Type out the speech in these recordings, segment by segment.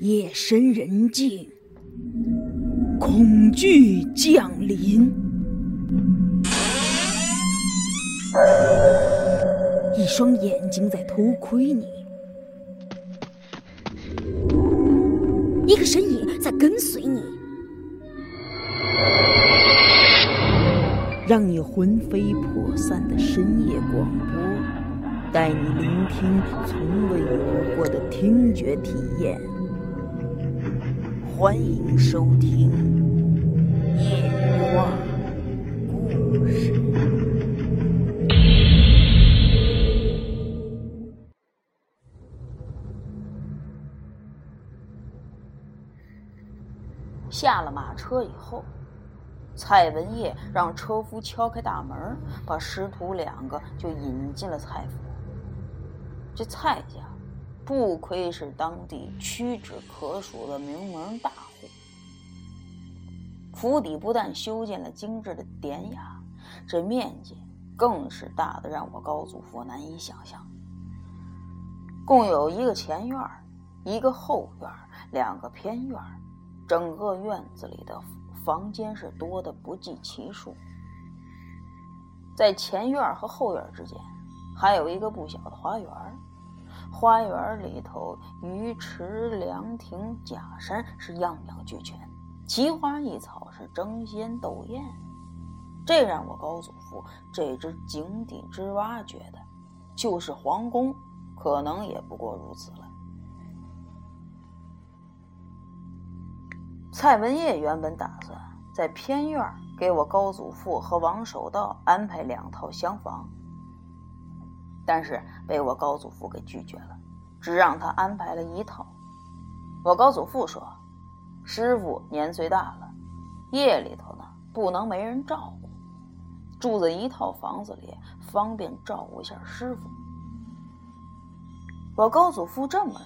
夜深人静，恐惧降临，一双眼睛在偷窥你，一个身影在跟随你，让你魂飞魄散的深夜广播，带你聆听从未有过的听觉体验。欢迎收听《夜话故事》。下了马车以后，蔡文业让车夫敲开大门，把师徒两个就引进了蔡府。这蔡家不愧是当地屈指可数的名门大户，府邸不但修建了精致的典雅，这面积更是大的让我高祖父难以想象。共有一个前院一个后院两个偏院整个院子里的房间是多的不计其数，在前院和后院之间，还有一个不小的花园。花园里头鱼池、凉亭、假山是样样俱全，奇花异草是争先斗艳。这让我高祖父这只井底之蛙觉得，就是皇宫，可能也不过如此了。蔡文业原本打算在偏院给我高祖父和王守道安排两套厢房，但是被我高祖父给拒绝了，只让他安排了一套。我高祖父说：“师傅年岁大了，夜里头呢不能没人照顾，住在一套房子里方便照顾一下师傅。”我高祖父这么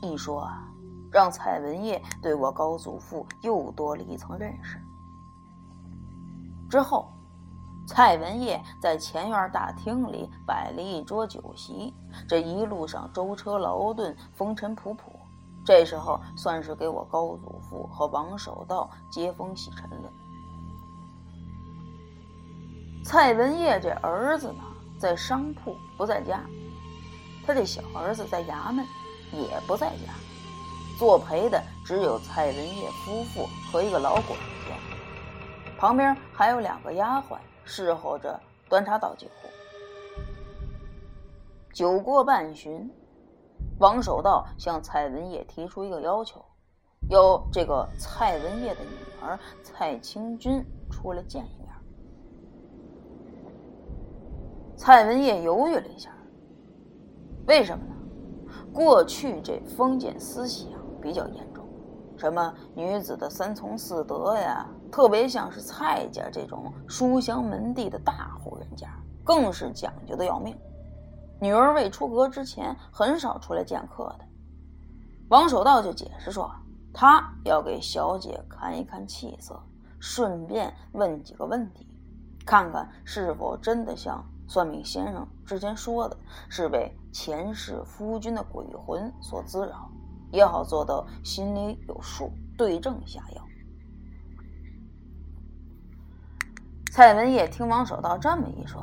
一一说啊。让蔡文业对我高祖父又多了一层认识。之后，蔡文业在前院大厅里摆了一桌酒席，这一路上舟车劳顿，风尘仆仆。这时候算是给我高祖父和王守道接风洗尘了。蔡文业这儿子呢，在商铺不在家，他这小儿子在衙门也不在家。作陪的只有蔡文业夫妇和一个老管家，旁边还有两个丫鬟侍候着端茶倒酒。酒过半巡，王守道向蔡文业提出一个要求，要这个蔡文业的女儿蔡清君出来见一面。蔡文业犹豫了一下，为什么呢？过去这封建思想。比较严重，什么女子的三从四德呀，特别像是蔡家这种书香门第的大户人家，更是讲究的要命。女儿未出阁之前，很少出来见客的。王守道就解释说，他要给小姐看一看气色，顺便问几个问题，看看是否真的像算命先生之前说的，是被前世夫君的鬼魂所滋扰。也好做到心里有数，对症下药。蔡文业听王守道这么一说，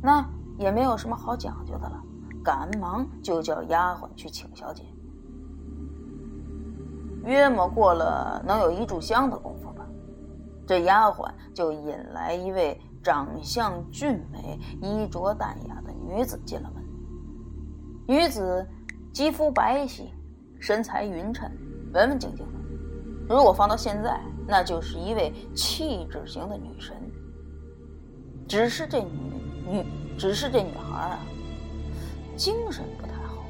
那也没有什么好讲究的了，赶忙就叫丫鬟去请小姐。约莫过了能有一炷香的功夫吧，这丫鬟就引来一位长相俊美、衣着淡雅的女子进了门。女子肌肤白皙。身材匀称，文文静静的。如果放到现在，那就是一位气质型的女神。只是这女女，只是这女孩啊，精神不太好，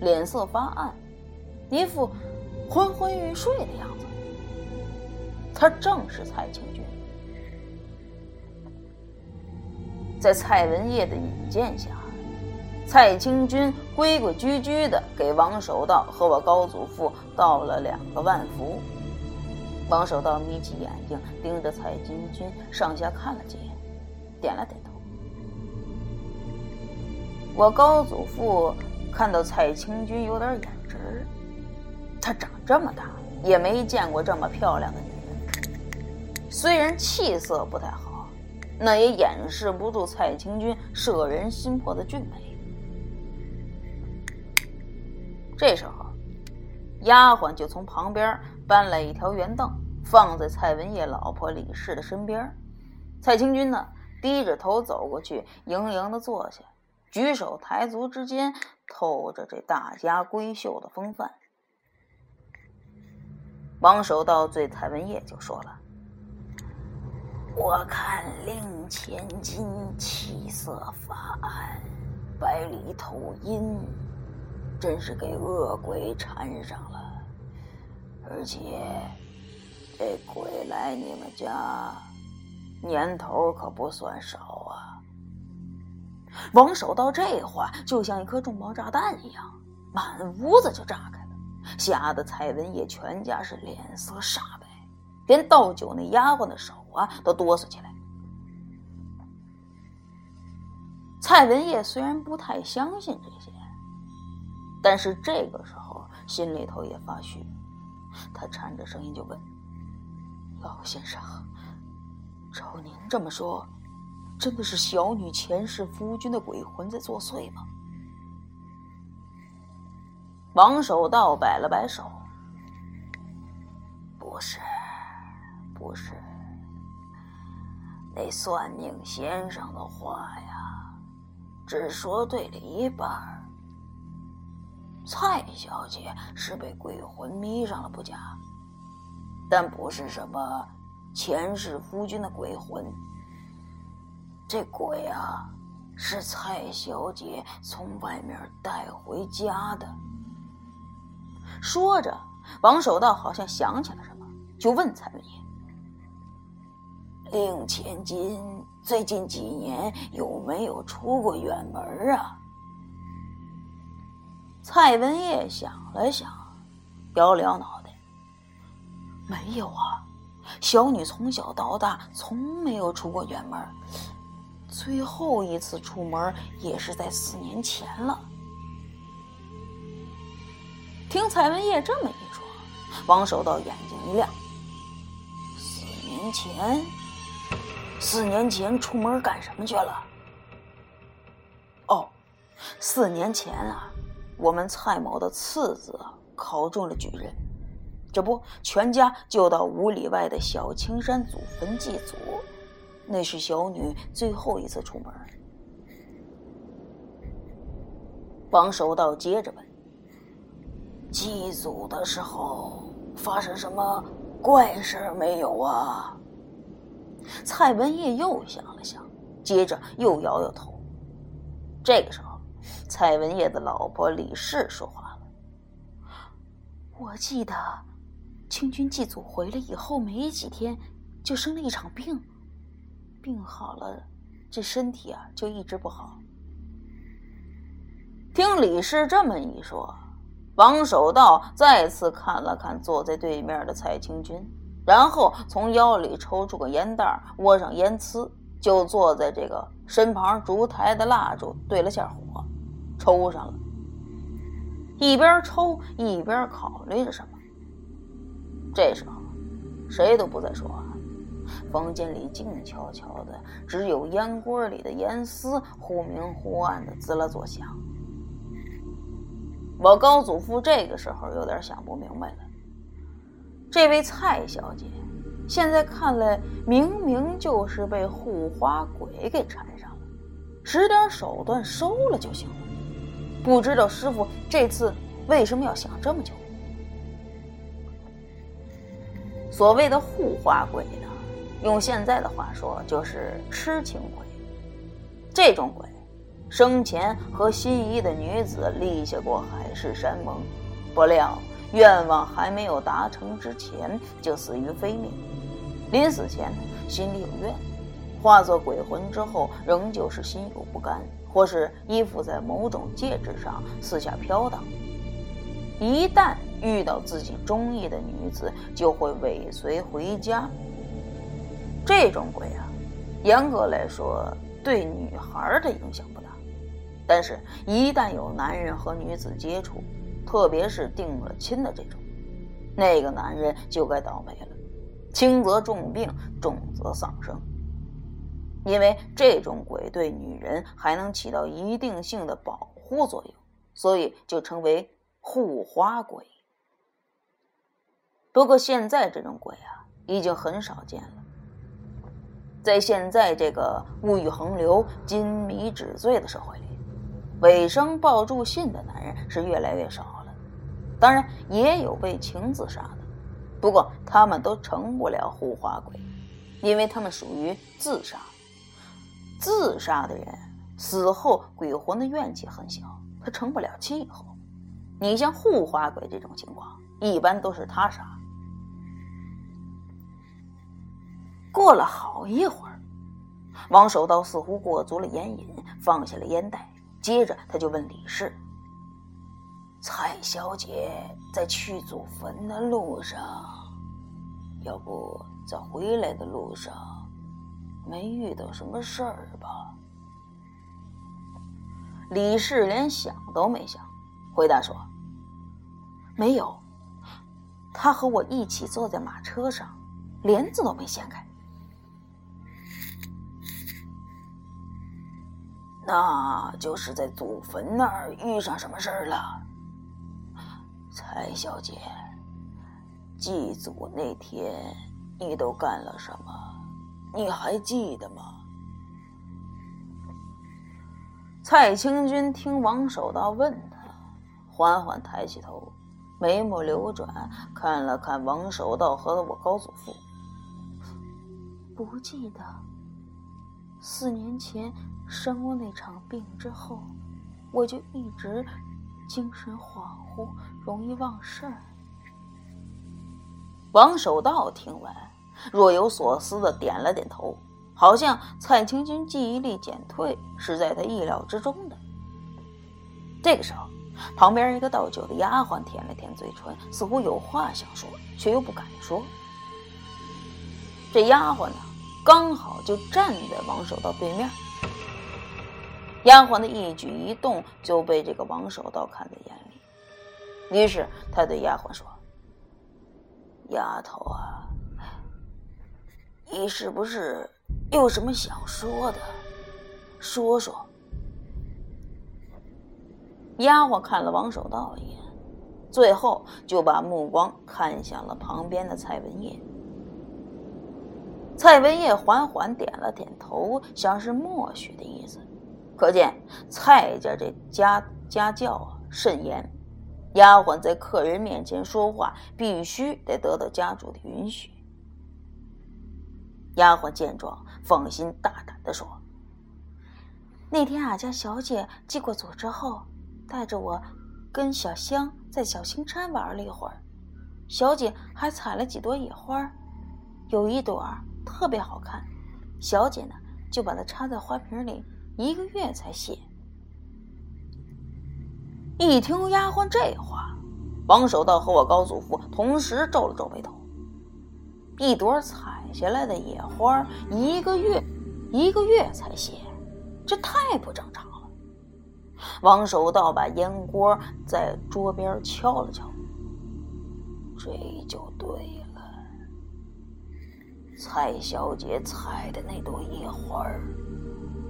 脸色发暗，一副昏昏欲睡的样子。她正是蔡清君。在蔡文业的引荐下。蔡清君规规矩矩的给王守道和我高祖父道了两个万福。王守道眯起眼睛盯着蔡清君，上下看了几眼，点了点头。我高祖父看到蔡清君有点眼直，她长这么大，也没见过这么漂亮的女人。虽然气色不太好，那也掩饰不住蔡清君摄人心魄的俊美。这时候，丫鬟就从旁边搬来一条圆凳，放在蔡文业老婆李氏的身边。蔡清君呢，低着头走过去，盈盈的坐下，举手抬足之间，透着这大家闺秀的风范。王守道对蔡文业就说了：“我看令千金气色发暗，白里透阴。”真是给恶鬼缠上了，而且这鬼来你们家年头可不算少啊！王守道这话就像一颗重磅炸弹一样，满屋子就炸开了，吓得蔡文业全家是脸色煞白，连倒酒那丫鬟的手啊都哆嗦起来。蔡文业虽然不太相信这些。但是这个时候心里头也发虚，他颤着声音就问：“老先生，照您这么说，真的是小女前世夫君的鬼魂在作祟吗？”王守道摆了摆手：“不是，不是，那算命先生的话呀，只说对了一半。”蔡小姐是被鬼魂迷上了不假，但不是什么前世夫君的鬼魂。这鬼啊，是蔡小姐从外面带回家的。说着，王守道好像想起了什么，就问蔡文业：“令千金最近几年有没有出过远门啊？”蔡文业想了想，摇了摇脑袋：“没有啊，小女从小到大从没有出过远门，最后一次出门也是在四年前了。”听蔡文业这么一说，王守道眼睛一亮：“四年前，四年前出门干什么去了？”“哦，四年前啊。”我们蔡某的次子考中了举人，这不，全家就到五里外的小青山祖坟祭祖。那是小女最后一次出门。王守道接着问：“祭祖的时候发生什么怪事没有啊？”蔡文业又想了想，接着又摇摇头。这个时候。蔡文业的老婆李氏说话了：“我记得，清军祭祖回来以后没几天，就生了一场病，病好了，这身体啊就一直不好。”听李氏这么一说，王守道再次看了看坐在对面的蔡清军，然后从腰里抽出个烟袋，窝上烟丝，就坐在这个身旁烛台的蜡烛对了下火。抽上了，一边抽一边考虑着什么。这时候，谁都不再说话，房间里静悄悄的，只有烟锅里的烟丝忽明忽暗的滋啦作响。我高祖父这个时候有点想不明白了，这位蔡小姐，现在看来明明就是被护花鬼给缠上了，使点手段收了就行了。不知道师傅这次为什么要想这么久？所谓的护花鬼呢，用现在的话说就是痴情鬼。这种鬼，生前和心仪的女子立下过海誓山盟，不料愿望还没有达成之前就死于非命。临死前心里有怨，化作鬼魂之后仍旧是心有不甘。或是依附在某种戒指上四下飘荡，一旦遇到自己中意的女子，就会尾随回家。这种鬼啊，严格来说对女孩的影响不大，但是，一旦有男人和女子接触，特别是定了亲的这种，那个男人就该倒霉了，轻则重病，重则丧生。因为这种鬼对女人还能起到一定性的保护作用，所以就称为护花鬼。不过现在这种鬼啊，已经很少见了。在现在这个物欲横流、金迷纸醉的社会里，尾生抱柱信的男人是越来越少了。当然，也有被情自杀的，不过他们都成不了护花鬼，因为他们属于自杀。自杀的人死后鬼魂的怨气很小，他成不了气候。你像护花鬼这种情况，一般都是他杀。过了好一会儿，王守道似乎过足了烟瘾，放下了烟袋。接着他就问李氏：“蔡小姐在去祖坟的路上，要不在回来的路上没遇到什么事儿吧？”李氏连想都没想，回答说：“没有，他和我一起坐在马车上，帘子都没掀开。”那就是在祖坟那儿遇上什么事儿了，蔡小姐。祭祖那天你都干了什么？你还记得吗？蔡清君听王守道问他，缓缓抬起头，眉目流转，看了看王守道和我高祖父，不记得。四年前。生过那场病之后，我就一直精神恍惚，容易忘事儿。王守道听完，若有所思的点了点头，好像蔡青君记忆力减退是在他意料之中的。这个时候，旁边一个倒酒的丫鬟舔了舔嘴唇，似乎有话想说，却又不敢说。这丫鬟呢，刚好就站在王守道对面。丫鬟的一举一动就被这个王守道看在眼里，于是他对丫鬟说：“丫头啊，你是不是有什么想说的？说说。”丫鬟看了王守道一眼，最后就把目光看向了旁边的蔡文业。蔡文业缓缓点了点头，像是默许的意思。可见蔡家这家家教啊甚严，丫鬟在客人面前说话必须得得到家主的允许。丫鬟见状，放心大胆的说：“那天俺家小姐寄过祖之后，带着我跟小香在小青山玩了一会儿，小姐还采了几朵野花，有一朵特别好看，小姐呢就把它插在花瓶里。”一个月才谢。一听丫鬟这话，王守道和我高祖父同时皱了皱眉头。一朵采下来的野花，一个月，一个月才谢，这太不正常了。王守道把烟锅在桌边敲了敲，这就对了。蔡小姐采的那朵野花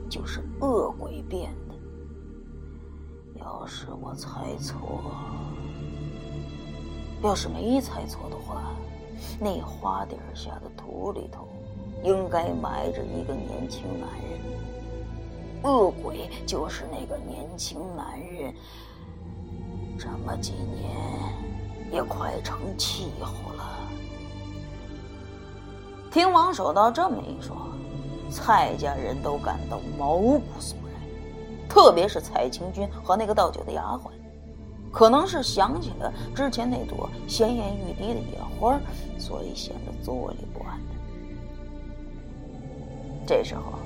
就是恶鬼变的。要是我猜错，要是没猜错的话，那花底下的土里头应该埋着一个年轻男人。恶鬼就是那个年轻男人。这么几年，也快成气候了。听王守道这么一说。蔡家人都感到毛骨悚然，特别是蔡清君和那个倒酒的丫鬟，可能是想起了之前那朵鲜艳欲滴的野花，所以显得坐立不安。这时候，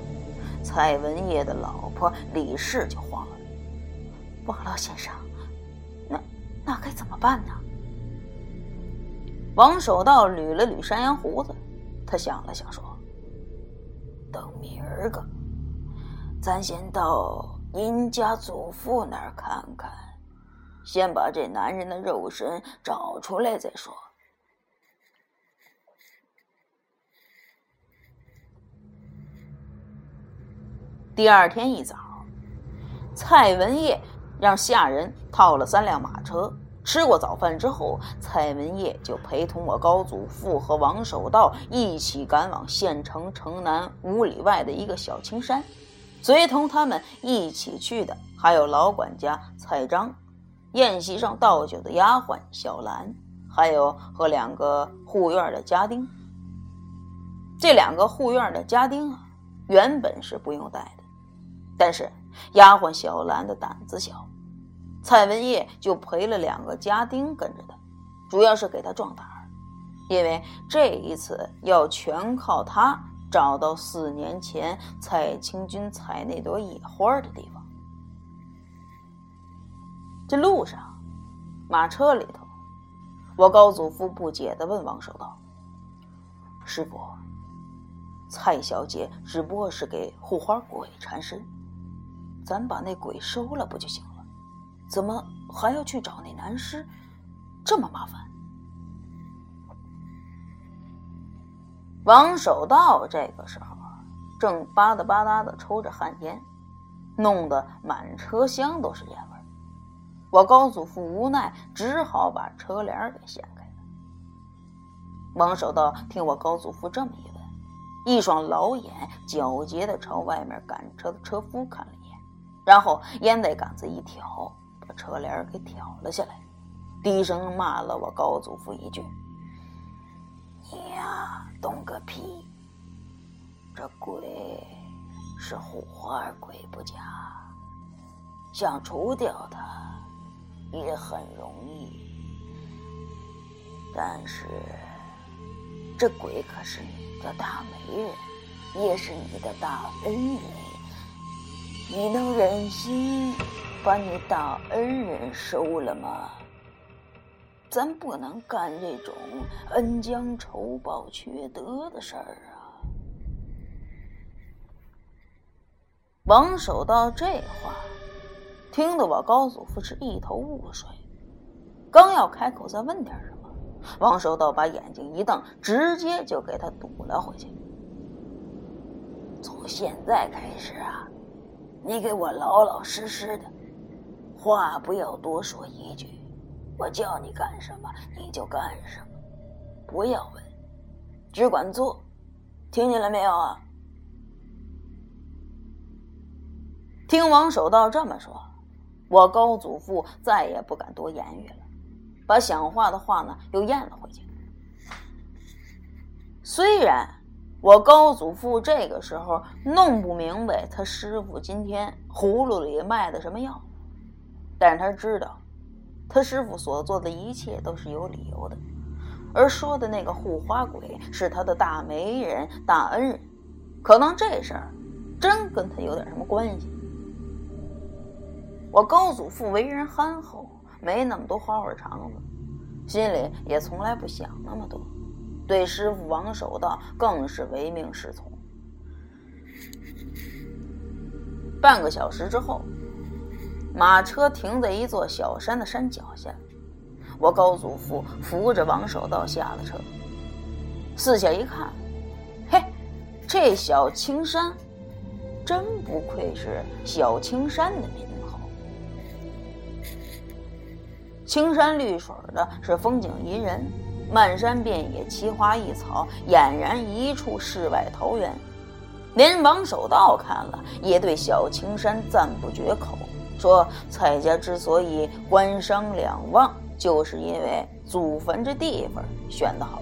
蔡文业的老婆李氏就慌了：“王老先生，那那该怎么办呢？”王守道捋了捋山羊胡子，他想了想说。等明儿个，咱先到您家祖父那儿看看，先把这男人的肉身找出来再说。第二天一早，蔡文业让下人套了三辆马车，吃过早饭之后，蔡文业就陪同我高祖父和王守道一起赶往县城城南五里外的一个小青山。随同他们一起去的还有老管家蔡章，宴席上倒酒的丫鬟小兰，还有和两个护院的家丁。这两个护院的家丁啊，原本是不用带的，但是丫鬟小兰的胆子小。蔡文业就陪了两个家丁跟着他，主要是给他壮胆儿，因为这一次要全靠他找到四年前蔡清君采那朵野花的地方。这路上，马车里头，我高祖父不解地问王守道：“师傅，蔡小姐只不过是给护花鬼缠身，咱把那鬼收了不就行了？”怎么还要去找那男尸？这么麻烦。王守道这个时候正吧嗒吧嗒的抽着旱烟，弄得满车厢都是烟味我高祖父无奈，只好把车帘给掀开了。王守道听我高祖父这么一问，一双老眼狡黠的朝外面赶车的车夫看了一眼，然后烟袋杆子一挑。把车帘给挑了下来，低声骂了我高祖父一句：“你呀，懂个屁！这鬼是护花鬼不假，想除掉他也很容易。但是这鬼可是你的大媒人，也是你的大恩人，你能忍心？”把你大恩人收了吗？咱不能干这种恩将仇报缺德的事儿啊！王守道这话听得我高祖父是一头雾水，刚要开口再问点什么，王守道把眼睛一瞪，直接就给他堵了回去。从现在开始啊，你给我老老实实的。话不要多说一句，我叫你干什么你就干什么，不要问，只管做，听见了没有啊？听王守道这么说，我高祖父再也不敢多言语了，把想话的话呢又咽了回去。虽然我高祖父这个时候弄不明白他师傅今天葫芦里卖的什么药。但是他知道，他师傅所做的一切都是有理由的，而说的那个护花鬼是他的大媒人、大恩人，可能这事儿真跟他有点什么关系。我高祖父为人憨厚，没那么多花花肠子，心里也从来不想那么多，对师傅王守道更是唯命是从。半个小时之后。马车停在一座小山的山脚下，我高祖父扶着王守道下了车。四下一看，嘿，这小青山真不愧是小青山的名号。青山绿水的，是风景宜人，漫山遍野，奇花异草，俨然一处世外桃源。连王守道看了，也对小青山赞不绝口。说蔡家之所以官商两旺，就是因为祖坟这地方选得好。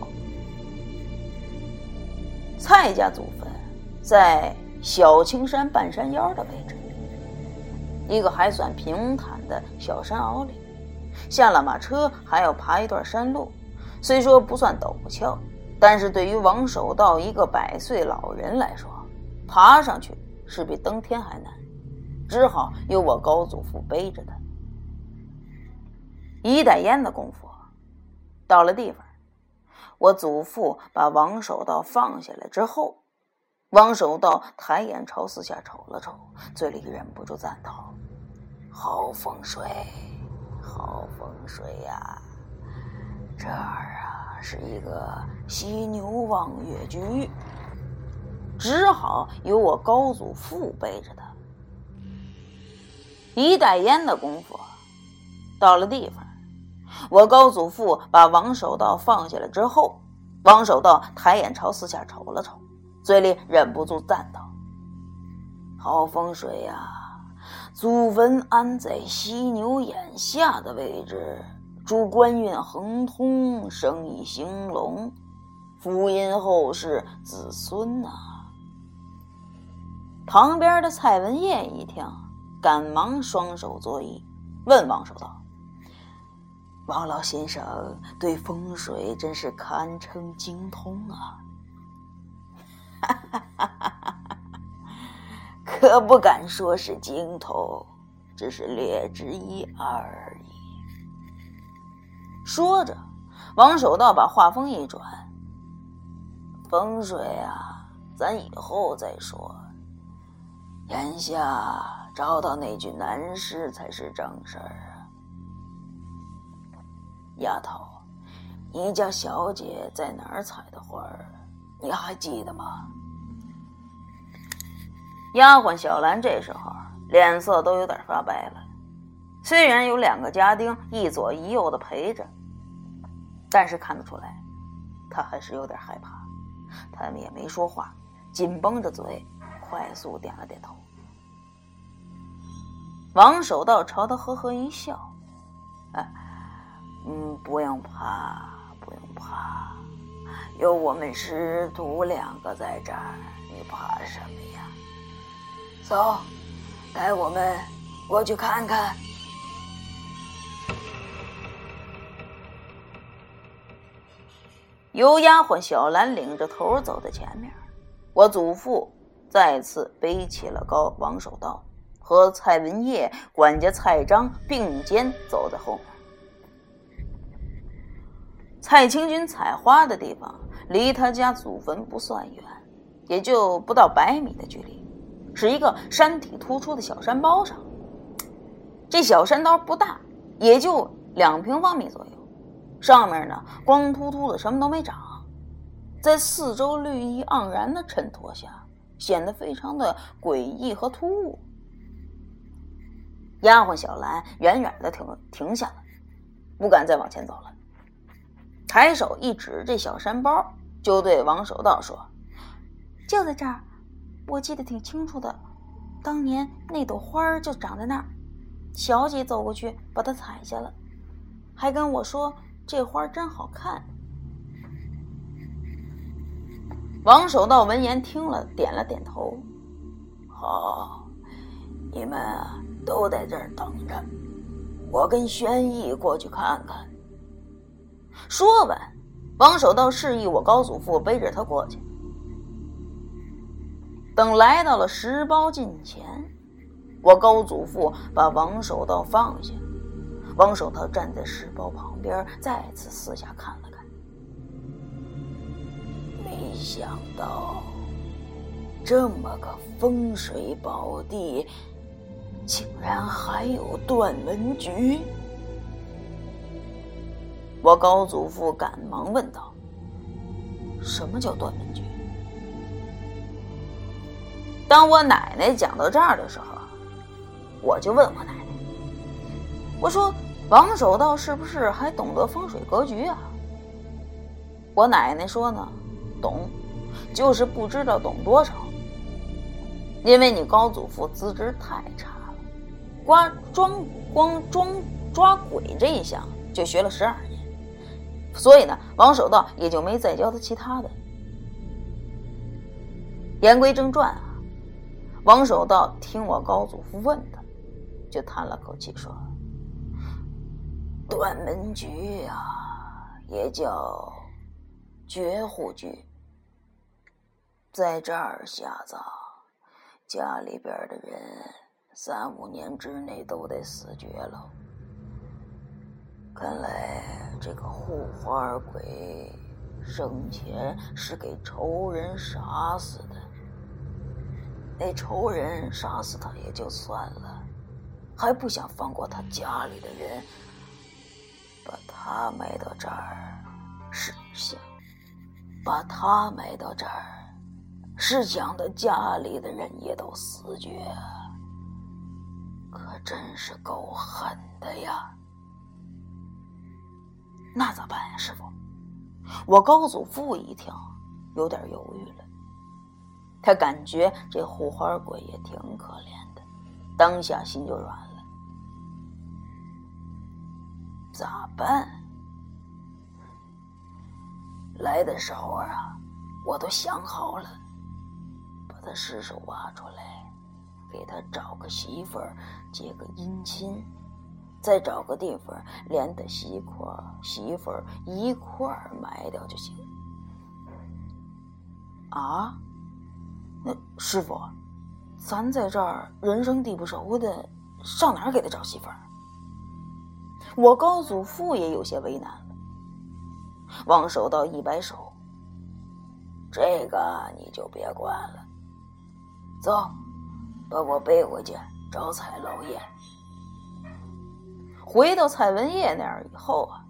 蔡家祖坟在小青山半山腰的位置，一个还算平坦的小山坳里，下了马车还要爬一段山路。虽说不算陡峭，但是对于王守道一个百岁老人来说，爬上去是比登天还难。只好由我高祖父背着他。一袋烟的功夫，到了地方，我祖父把王守道放下来之后，王守道抬眼朝四下瞅了瞅，嘴里忍不住赞道：“好风水，好风水呀！这儿啊是一个犀牛望月居。”只好由我高祖父背着他。一袋烟的功夫，到了地方，我高祖父把王守道放下来之后，王守道抬眼朝四下瞅了瞅，嘴里忍不住赞道：“好风水呀！祖坟安在犀牛眼下的位置，祝官运亨通，生意兴隆，福荫后世子孙呐。”旁边的蔡文业一听，赶忙双手作揖，问王守道：“王老先生对风水真是堪称精通啊！”哈哈哈哈！可不敢说是精通，只是略知一二而已。说着，王守道把话锋一转：“风水啊，咱以后再说。”眼下找到那具男尸才是正事儿啊！丫头，你家小姐在哪儿采的花儿？你还记得吗？丫鬟小兰这时候脸色都有点发白了。虽然有两个家丁一左一右的陪着，但是看得出来，她还是有点害怕。他们也没说话，紧绷着嘴。快速点了点头。王守道朝他呵呵一笑：“哎，嗯，不用怕，不用怕，有我们师徒两个在这儿，你怕什么呀？走，带我们过去看看。”由丫鬟小兰领着头走在前面，我祖父。再次背起了高王守道，和蔡文业管家蔡章并肩走在后面。蔡清军采花的地方离他家祖坟不算远，也就不到百米的距离，是一个山体突出的小山包上。这小山包不大，也就两平方米左右，上面呢光秃秃的，什么都没长，在四周绿意盎然的衬托下。显得非常的诡异和突兀。丫鬟小兰远远的停停下了，不敢再往前走了。抬手一指这小山包，就对王守道说：“就在这儿，我记得挺清楚的。当年那朵花就长在那儿，小姐走过去把它采下了，还跟我说这花真好看。”王守道闻言听了，点了点头。好，你们都在这儿等着，我跟轩逸过去看看。说完，王守道示意我高祖父背着他过去。等来到了石包近前，我高祖父把王守道放下，王守道站在石包旁边，再次四下看了看。没想到，这么个风水宝地，竟然还有断门局。我高祖父赶忙问道：“什么叫断门局？”当我奶奶讲到这儿的时候，我就问我奶奶：“我说王守道是不是还懂得风水格局啊？”我奶奶说呢。懂，就是不知道懂多少。因为你高祖父资质太差，光装光装抓鬼这一项就学了十二年，所以呢，王守道也就没再教他其他的。言归正传啊，王守道听我高祖父问他，就叹了口气说：“断门局啊，也叫绝户局。”在这儿下葬，家里边的人三五年之内都得死绝了。看来这个护花鬼生前是给仇人杀死的，那仇人杀死他也就算了，还不想放过他家里的人，把他埋到这儿，是想把他埋到这儿。是想的家里的人也都死绝，可真是够狠的呀！那咋办呀，师傅？我高祖父一听，有点犹豫了。他感觉这护花鬼也挺可怜的，当下心就软了。咋办？来的时候啊，我都想好了，把他尸首挖出来，给他找个媳妇儿，结个姻亲，再找个地方连他媳妇儿、媳妇儿一块儿埋掉就行。啊？那师傅，咱在这儿人生地不熟的，上哪儿给他找媳妇儿？我高祖父也有些为难了。王守道一摆手：“这个你就别管了，走，把我背回去找蔡老爷。”回到蔡文业那儿以后啊，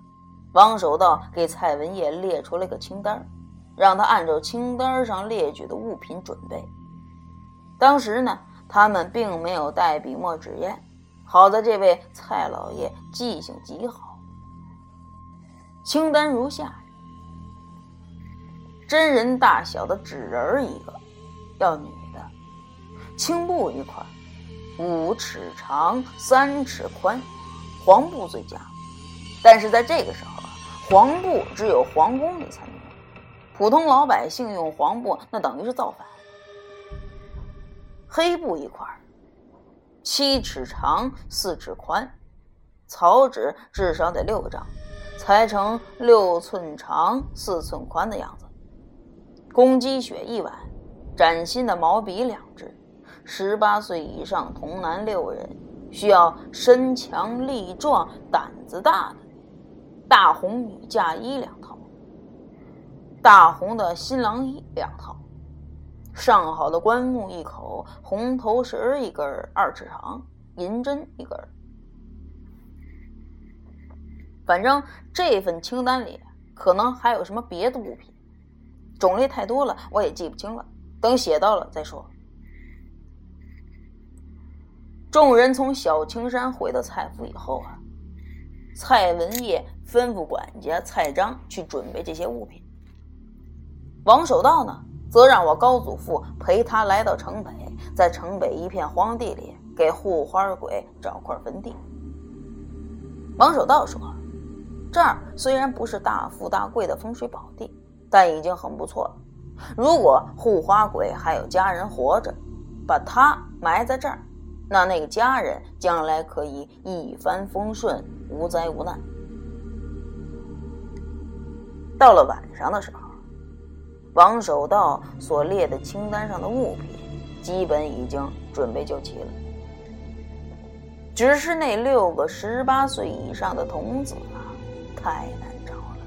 王守道给蔡文业列出了个清单，让他按照清单上列举的物品准备。当时呢，他们并没有带笔墨纸砚，好在这位蔡老爷记性极好。清单如下：真人大小的纸人一个，要女的；青布一块，五尺长，三尺宽，黄布最佳。但是在这个时候啊，黄布只有皇宫里才能用，普通老百姓用黄布那等于是造反。黑布一块，七尺长，四尺宽，草纸至少得六个张。裁成六寸长、四寸宽的样子。公鸡血一碗，崭新的毛笔两支。十八岁以上童男六人，需要身强力壮、胆子大的。大红女嫁衣两套，大红的新郎衣两套，上好的棺木一口，红头绳一根，二尺长，银针一根。反正这份清单里可能还有什么别的物品，种类太多了，我也记不清了。等写到了再说。众人从小青山回到蔡府以后啊，蔡文业吩咐管家蔡章去准备这些物品。王守道呢，则让我高祖父陪他来到城北，在城北一片荒地里给护花鬼找块坟地。王守道说。这儿虽然不是大富大贵的风水宝地，但已经很不错了。如果护花鬼还有家人活着，把他埋在这儿，那那个家人将来可以一帆风顺，无灾无难。到了晚上的时候，王守道所列的清单上的物品，基本已经准备就齐了，只是那六个十八岁以上的童子啊。太难找了。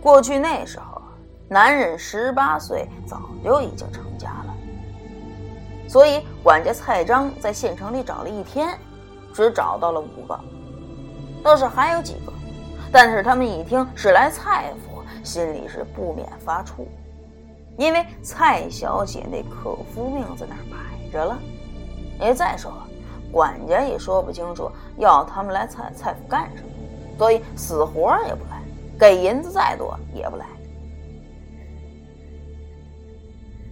过去那时候，男人十八岁早就已经成家了，所以管家蔡章在县城里找了一天，只找到了五个。倒是还有几个，但是他们一听是来蔡府，心里是不免发怵，因为蔡小姐那可夫命在那儿摆着了。哎再说了，管家也说不清楚要他们来蔡蔡府干什么。所以死活也不来，给银子再多也不来。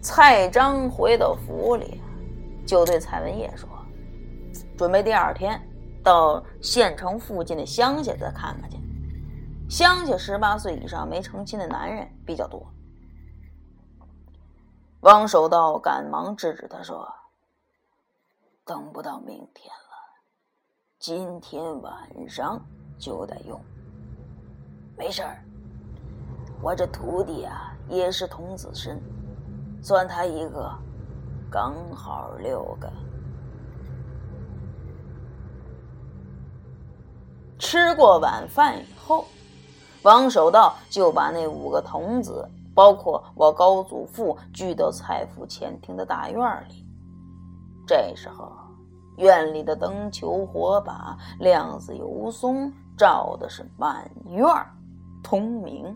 蔡章回到府里，就对蔡文业说：“准备第二天到县城附近的乡下再看看去。乡下十八岁以上没成亲的男人比较多。”王守道赶忙制止他说：“等不到明天了，今天晚上。”就得用，没事儿。我这徒弟啊，也是童子身，算他一个，刚好六个。吃过晚饭以后，王守道就把那五个童子，包括我高祖父，聚到蔡府前厅的大院里。这时候，院里的灯球火把亮子油松。照的是满院通明。